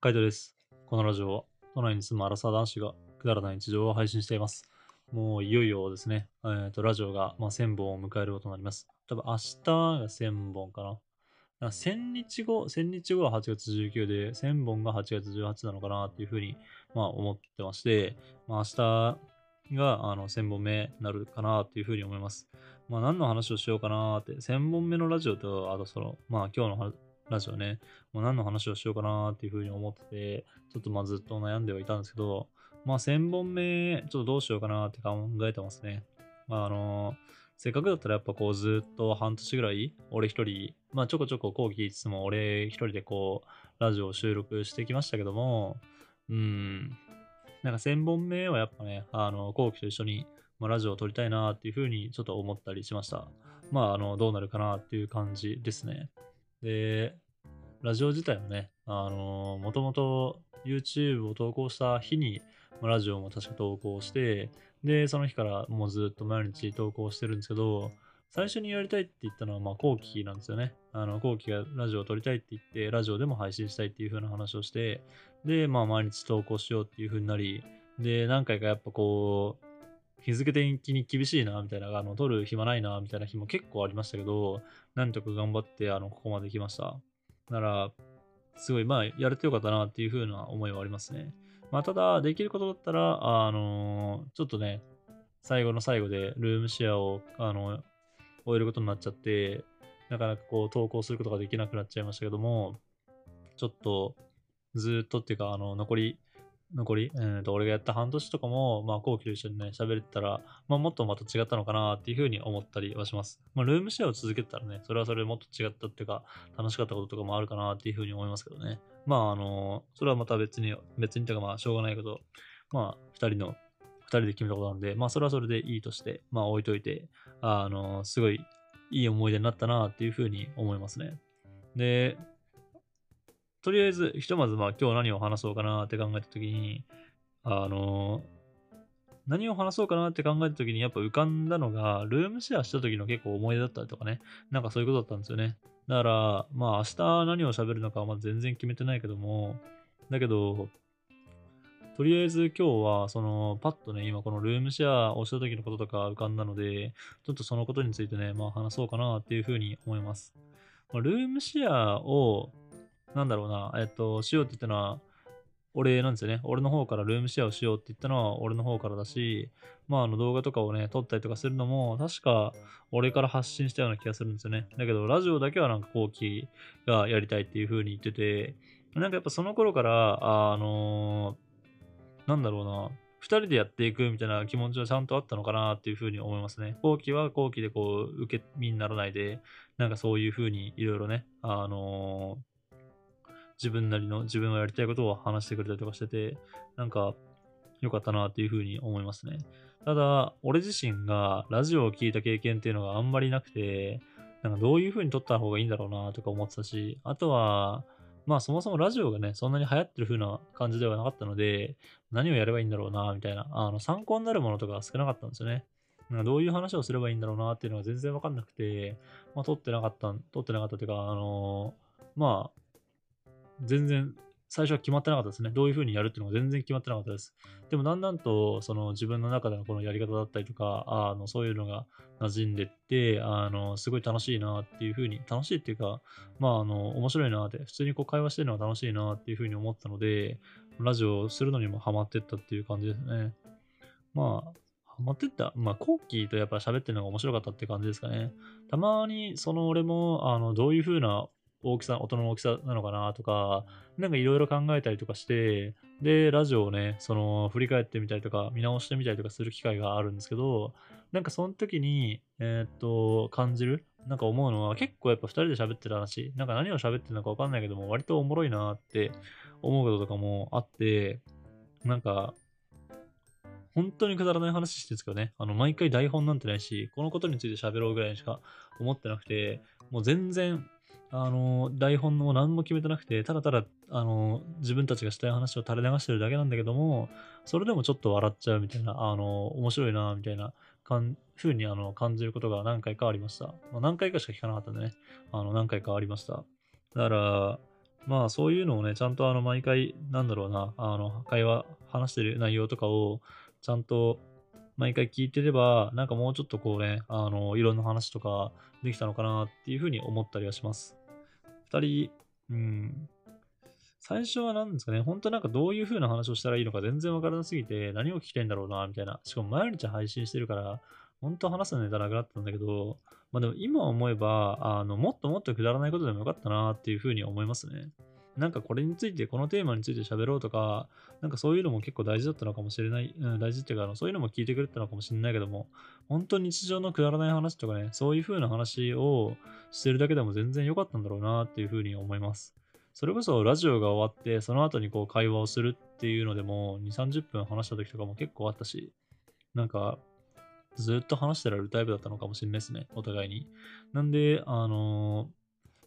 カイトです。このラジオは、都内に住むアラサー男子がくだらない日常を配信しています。もういよいよですね、えー、とラジオが、まあ、1000本を迎えることになります。多分明日が1000本かな。な1000日後、1000日後は8月19で、1000本が8月18なのかなっていうふうに、まあ、思ってまして、まあ、明日があの1000本目になるかなっていうふうに思います。まあ、何の話をしようかなって、1000本目のラジオと、あとその、まあ、今日のラジオね、もう何の話をしようかなっていうふうに思ってて、ちょっとまあずっと悩んではいたんですけど、まあ1000本目、ちょっとどうしようかなって考えてますね。まああのせっかくだったらやっぱこうずっと半年ぐらい、俺一人、まあちょこちょこ後期いつも俺一人でこう、ラジオを収録してきましたけども、うん、なんか1000本目はやっぱね、あの、後期と一緒に、まあ、ラジオを撮りたいなっていうふうにちょっと思ったりしました。まああの、どうなるかなっていう感じですね。で、ラジオ自体もね、あのー、もともと YouTube を投稿した日に、ラジオも確か投稿して、で、その日からもうずっと毎日投稿してるんですけど、最初にやりたいって言ったのは、まあ、後期なんですよね。あの、後期がラジオを撮りたいって言って、ラジオでも配信したいっていう風な話をして、で、まあ、毎日投稿しようっていう風になり、で、何回かやっぱこう、日付的に厳しいな、みたいな、あの、撮る暇ないな、みたいな日も結構ありましたけど、なんとか頑張って、あの、ここまで来ました。なら、すごい、まあ、やれてよかったなっていう風な思いはありますね。まあ、ただ、できることだったら、あのちょっとね、最後の最後でルームシェアを、あの、終えることになっちゃって、なかなかこう、投稿することができなくなっちゃいましたけども、ちょっと、ずっとっていうか、あの、残り、残り、えーと、俺がやった半年とかも、まあ、後期と一緒にね、喋れてたら、まあ、もっとまた違ったのかなっていうふうに思ったりはします。まあ、ルームシェアを続けてたらね、それはそれでもっと違ったっていうか、楽しかったこととかもあるかなっていうふうに思いますけどね。まあ、あの、それはまた別に、別にというか、まあ、しょうがないけど、まあ、二人の、二人で決めたことなんで、まあ、それはそれでいいとして、まあ、置いといて、あの、すごいいい思い出になったなっていうふうに思いますね。で、とりあえず、ひとまずまあ今日何を話そうかなって考えたときに、あの、何を話そうかなって考えたときにやっぱ浮かんだのが、ルームシェアした時の結構思い出だったりとかね、なんかそういうことだったんですよね。だから、まあ明日何を喋るのかはま全然決めてないけども、だけど、とりあえず今日は、その、パッとね、今このルームシェアをした時のこととか浮かんだので、ちょっとそのことについてね、まあ話そうかなっていうふうに思います。まルームシェアを、なんだろうな、えっと、しようって言ったのは、俺なんですよね。俺の方からルームシェアをしようって言ったのは俺の方からだし、まあ、あの動画とかをね、撮ったりとかするのも、確か俺から発信したような気がするんですよね。だけど、ラジオだけはなんか後期がやりたいっていう風に言ってて、なんかやっぱその頃から、あのーなんだろうな、二人でやっていくみたいな気持ちはちゃんとあったのかなっていう風に思いますね。後期は後期でこう、受け身にならないで、なんかそういう風にいろいろね、あの自分なりの自分がやりたいことを話してくれたりとかしてて、なんか良かったなっていうふうに思いますね。ただ、俺自身がラジオを聞いた経験っていうのがあんまりなくて、なんかどういうふうに撮った方がいいんだろうなとか思ってたし、あとは、まあそもそもラジオがね、そんなに流行ってる風な感じではなかったので、何をやればいいんだろうな、みたいな、あの参考になるものとか少なかったんですよね。なんかどういう話をすればいいんだろうなっていうのが全然わかんなくて、まあ撮ってなかった、撮ってなかったというか、あのまあ、全然最初は決まってなかったですね。どういう風にやるっていうのが全然決まってなかったです。でもだんだんとその自分の中でのこのやり方だったりとか、あのそういうのが馴染んでって、あのすごい楽しいなっていう風に、楽しいっていうか、まああの面白いなって、普通にこう会話してるのが楽しいなっていう風に思ったので、ラジオをするのにもハマってったっていう感じですね。まあ、ハマってった。まあ、コーキーとやっぱ喋ってるのが面白かったって感じですかね。たまに、その俺も、あの、どういう風な大きさ、音の大きさなのかなとか、なんかいろいろ考えたりとかして、で、ラジオをね、その、振り返ってみたりとか、見直してみたりとかする機会があるんですけど、なんかその時に、えーっと、感じる？なんか思うのは、結構やっぱ二人で喋ってる話、なんか何を喋ってるのかわかんないけども、割とおもろいなって思うこととかもあって、なんか、本当にくだらない話してるんですけどね、あの、毎回台本なんてないし、このことについて喋ろうぐらいにしか思ってなくて、もう全然、あの、台本も何も決めてなくて、ただただ、あの、自分たちがしたい話を垂れ流してるだけなんだけども、それでもちょっと笑っちゃうみたいな、あの、面白いな、みたいな、かん、風にあの感じることが何回かありました。まあ、何回かしか聞かなかったんでね、あの、何回かありました。だから、まあそういうのをね、ちゃんとあの毎回、なんだろうな、あの会話、話してる内容とかをちゃんと毎回聞いてれば、なんかもうちょっとこうね、あの、いろんな話とかできたのかなっていうふうに思ったりはします。二人、うん、最初は何ですかね、本当なんかどういう風な話をしたらいいのか全然わからなすぎて、何を聞きたいんだろうな、みたいな。しかも毎日配信してるから、本当話すネタなくなったんだけど、まあでも今思えば、あの、もっともっとくだらないことでもよかったなっていう風に思いますね。なんかこれについて、このテーマについて喋ろうとか、なんかそういうのも結構大事だったのかもしれない、うん、大事っていうか、あのそういうのも聞いてくれたのかもしれないけども、本当に日常のくだらない話とかね、そういう風な話をしてるだけでも全然良かったんだろうなっていう風に思います。それこそラジオが終わって、その後にこう会話をするっていうのでも、2、30分話した時とかも結構あったし、なんか、ずっと話してられるタイプだったのかもしれないですね、お互いに。なんで、あのー、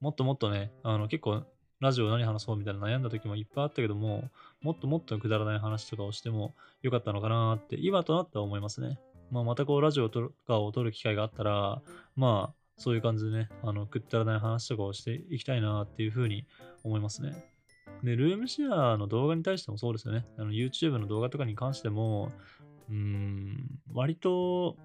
もっともっとね、あの結構ラジオ何話そうみたいな悩んだ時もいっぱいあったけども、もっともっとくだらない話とかをしてもよかったのかなって、今となっては思いますね。まあ、またこう、ラジオとかを撮る機会があったら、まあ、そういう感じでね、あの、くったらない話とかをしていきたいなっていうふうに思いますね。で、ルームシェアの動画に対してもそうですよね。あの、YouTube の動画とかに関しても、うーん、割と、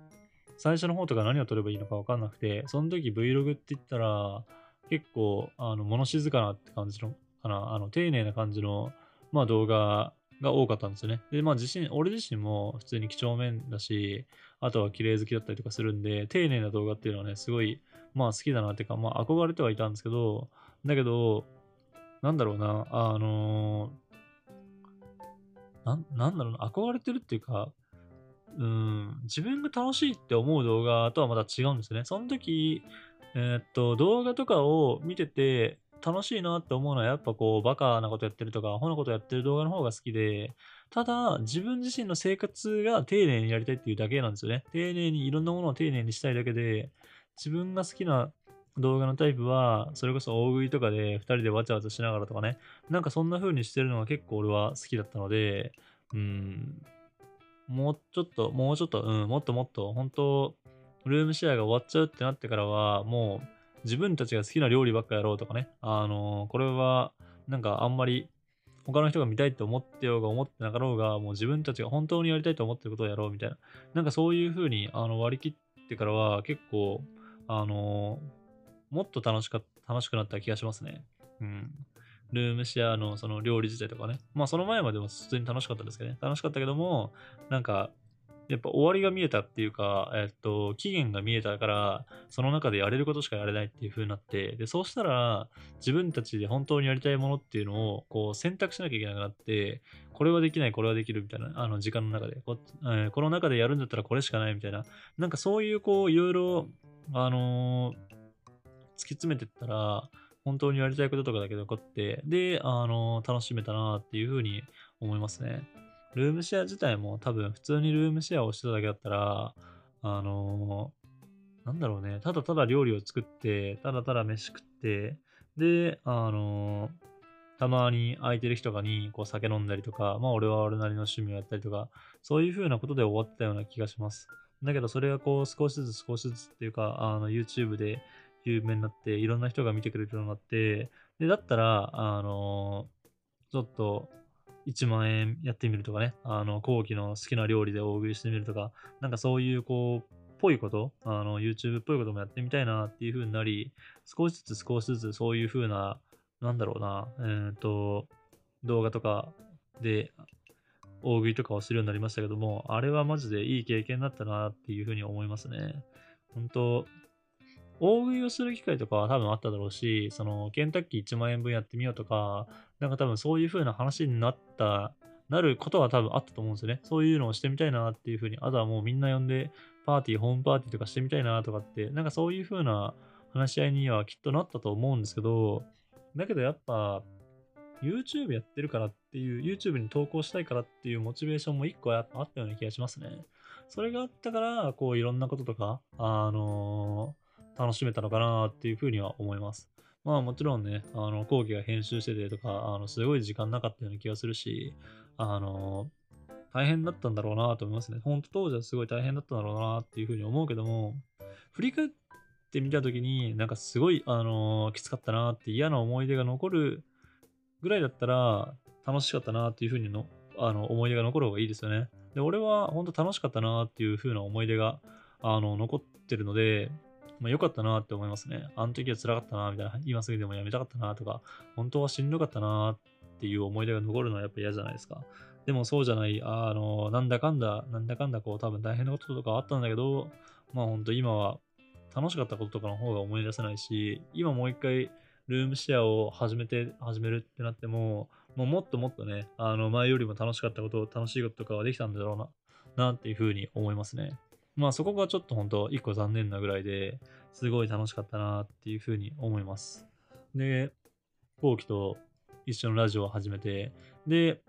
最初の方とか何を撮ればいいのかわかんなくて、その時 Vlog って言ったら、結構、あの、物静かなって感じの、かな、あの、丁寧な感じの、まあ動画が多かったんですよね。で、まあ自身、俺自身も普通に几帳面だし、あとは綺麗好きだったりとかするんで、丁寧な動画っていうのはね、すごい、まあ好きだなっていうか、まあ憧れてはいたんですけど、だけど、なんだろうな、あのー、ななんだろうな、憧れてるっていうか、うん、自分が楽しいって思う動画とはまた違うんですよね。その時、えー、っと、動画とかを見てて楽しいなって思うのはやっぱこうバカなことやってるとか、アホなことやってる動画の方が好きで、ただ自分自身の生活が丁寧にやりたいっていうだけなんですよね。丁寧にいろんなものを丁寧にしたいだけで、自分が好きな動画のタイプは、それこそ大食いとかで2人でわちゃわちゃしながらとかね、なんかそんな風にしてるのが結構俺は好きだったので、うん、もうちょっと、もうちょっと、うん、もっともっと、本当ルームシェアが終わっちゃうってなってからは、もう自分たちが好きな料理ばっかやろうとかね、あの、これはなんかあんまり他の人が見たいって思ってようが思ってなかろうが、もう自分たちが本当にやりたいと思ってることをやろうみたいな。なんかそういう風にあに割り切ってからは結構、あの、もっと楽しか楽しくなった気がしますね。うん。ルームシェアのその料理自体とかね。まあその前までも普通に楽しかったですけどね。楽しかったけども、なんか、やっぱ終わりが見えたっていうか、えっと、期限が見えたから、その中でやれることしかやれないっていう風になって、で、そうしたら、自分たちで本当にやりたいものっていうのを、こう、選択しなきゃいけなくなって、これはできない、これはできるみたいな、あの、時間の中でこ、えー、この中でやるんだったらこれしかないみたいな、なんかそういう、こう、いろいろ、あのー、突き詰めてったら、本当にやりたいこととかだけ残って、で、あの、楽しめたなっていう風に思いますね。ルームシェア自体も多分普通にルームシェアをしてただけだったら、あの、なんだろうね、ただただ料理を作って、ただただ飯食って、で、あの、たまに空いてる日とかにこう酒飲んだりとか、まあ俺は俺なりの趣味をやったりとか、そういう風なことで終わったような気がします。だけどそれがこう少しずつ少しずつっていうか、あの YouTube で有名になって、いろんな人が見てくれるようになって、で、だったら、あのー、ちょっと1万円やってみるとかね、あの、後期の好きな料理で大食いしてみるとか、なんかそういうこう、ぽいこと、あの、YouTube っぽいこともやってみたいなっていう風になり、少しずつ少しずつそういう風な、なんだろうな、えっ、ー、と、動画とかで大食いとかをするようになりましたけども、あれはマジでいい経験だったなっていう風に思いますね。本当大食いをする機会とかは多分あっただろうし、その、ケンタッキー1万円分やってみようとか、なんか多分そういう風な話になった、なることは多分あったと思うんですよね。そういうのをしてみたいなっていう風に、あとはもうみんな呼んで、パーティー、ホームパーティーとかしてみたいなとかって、なんかそういう風な話し合いにはきっとなったと思うんですけど、だけどやっぱ、YouTube やってるからっていう、YouTube に投稿したいからっていうモチベーションも一個あったような気がしますね。それがあったから、こういろんなこととか、あのー楽しめたのかなっていうふうには思います。まあもちろんね、あの、後期が編集しててとか、あの、すごい時間なかったような気がするし、あの、大変だったんだろうなと思いますね。本当当時はすごい大変だったんだろうなっていうふうに思うけども、振り返ってみたときに、なんかすごい、あの、きつかったなって嫌な思い出が残るぐらいだったら楽しかったなっていうふうにのあの思い出が残る方がいいですよね。で、俺は本当楽しかったなっていう風な思い出があの残ってるので、まあ、良かったなって思いますね。あの時は辛かったなみたいな、今すぐでもやめたかったなとか、本当はしんどかったなっていう思い出が残るのはやっぱ嫌じゃないですか。でもそうじゃない、あの、なんだかんだ、なんだかんだこう多分大変なこととかあったんだけど、まあ本当今は楽しかったこととかの方が思い出せないし、今もう一回ルームシェアを始めて、始めるってなっても、もうもっともっとね、あの前よりも楽しかったこと、楽しいこととかはできたんだろうな、なっていうふうに思いますね。まあそこがちょっと本当一個残念なぐらいで、すごい楽しかったなっていうふうに思います。で、後期と一緒のラジオを始めて、で、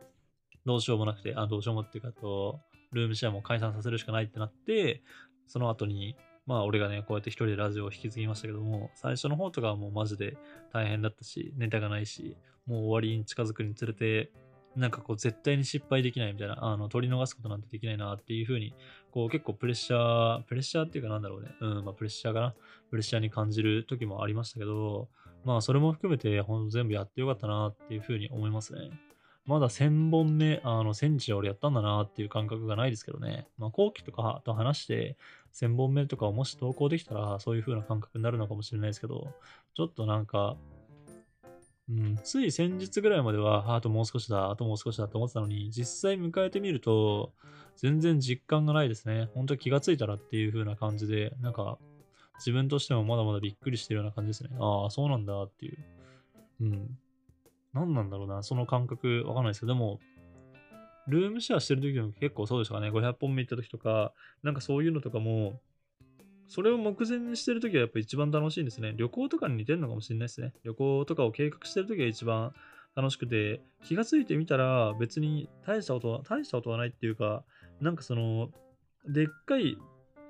どうしようもなくて、あ、どうしようもっていうかと、ルームシェアも解散させるしかないってなって、その後に、まあ俺がね、こうやって一人でラジオを引き継ぎましたけども、最初の方とかはもうマジで大変だったし、ネタがないし、もう終わりに近づくにつれて、なんかこう絶対に失敗できないみたいな、あの、取り逃すことなんてできないなっていう風に、こう結構プレッシャー、プレッシャーっていうかなんだろうね。うん、まあプレッシャーかな。プレッシャーに感じる時もありましたけど、まあそれも含めて、ほんと全部やってよかったなっていう風に思いますね。まだ1000本目、あの、1000日俺やったんだなっていう感覚がないですけどね。まあ後期とかと話して、1000本目とかをもし投稿できたら、そういう風な感覚になるのかもしれないですけど、ちょっとなんか、うん、つい先日ぐらいまでは、あともう少しだ、あともう少しだと思ってたのに、実際迎えてみると、全然実感がないですね。本当気がついたらっていう風な感じで、なんか、自分としてもまだまだびっくりしてるような感じですね。ああ、そうなんだっていう。うん。何なんだろうな、その感覚わかんないですけど、でも、ルームシェアしてる時でも結構そうでしたかね。500本目行った時とか、なんかそういうのとかも、それを目前にしてるときはやっぱ一番楽しいんですね。旅行とかに似てるのかもしれないですね。旅行とかを計画してるときが一番楽しくて、気がついてみたら別に大したことは、大したことはないっていうか、なんかその、でっかい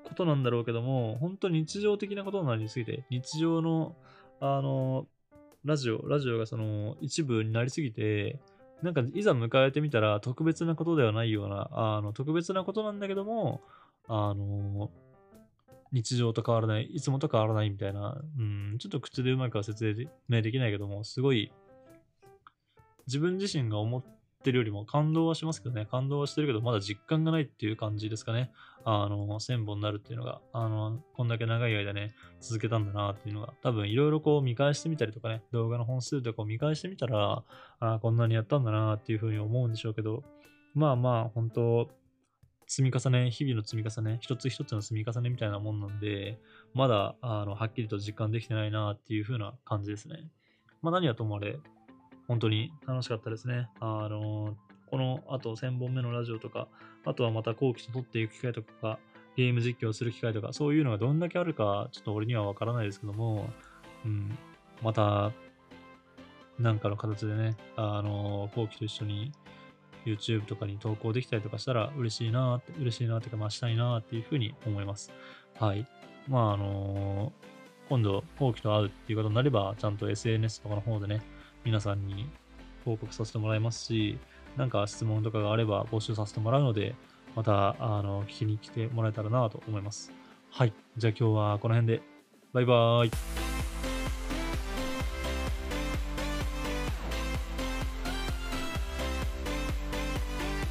ことなんだろうけども、本当に日常的なことになりすぎて、日常の、あの、ラジオ、ラジオがその一部になりすぎて、なんかいざ迎えてみたら特別なことではないような、あの、特別なことなんだけども、あの、日常と変わらない、いつもと変わらないみたいな、うん、ちょっと口でうまくは説明できないけども、すごい、自分自身が思ってるよりも感動はしますけどね、感動はしてるけど、まだ実感がないっていう感じですかね。あの、1000本になるっていうのが、あの、こんだけ長い間ね、続けたんだなっていうのが、多分いろいろこう見返してみたりとかね、動画の本数とかを見返してみたら、あこんなにやったんだなっていうふうに思うんでしょうけど、まあまあ、本当積み重ね、日々の積み重ね、一つ一つの積み重ねみたいなもんなんで、まだ、あの、はっきりと実感できてないなっていう風な感じですね。まあ何はともあれ、本当に楽しかったですね。あの、このあと1000本目のラジオとか、あとはまた後期と撮っていく機会とか、ゲーム実況する機会とか、そういうのがどんだけあるか、ちょっと俺にはわからないですけども、うん、また、なんかの形でね、あの、後期と一緒に YouTube とかに投稿できたりとかしたら嬉しいなって、嬉しいなってか、まあしたいなっていうふうに思います。はい。まああのー、今度、後期と会うっていうことになれば、ちゃんと SNS とかの方でね、皆さんに報告させてもらいますし、なんか質問とかがあれば募集させてもらうので、また、あの、聞きに来てもらえたらなと思います。はい。じゃあ今日はこの辺で。バイバーイ。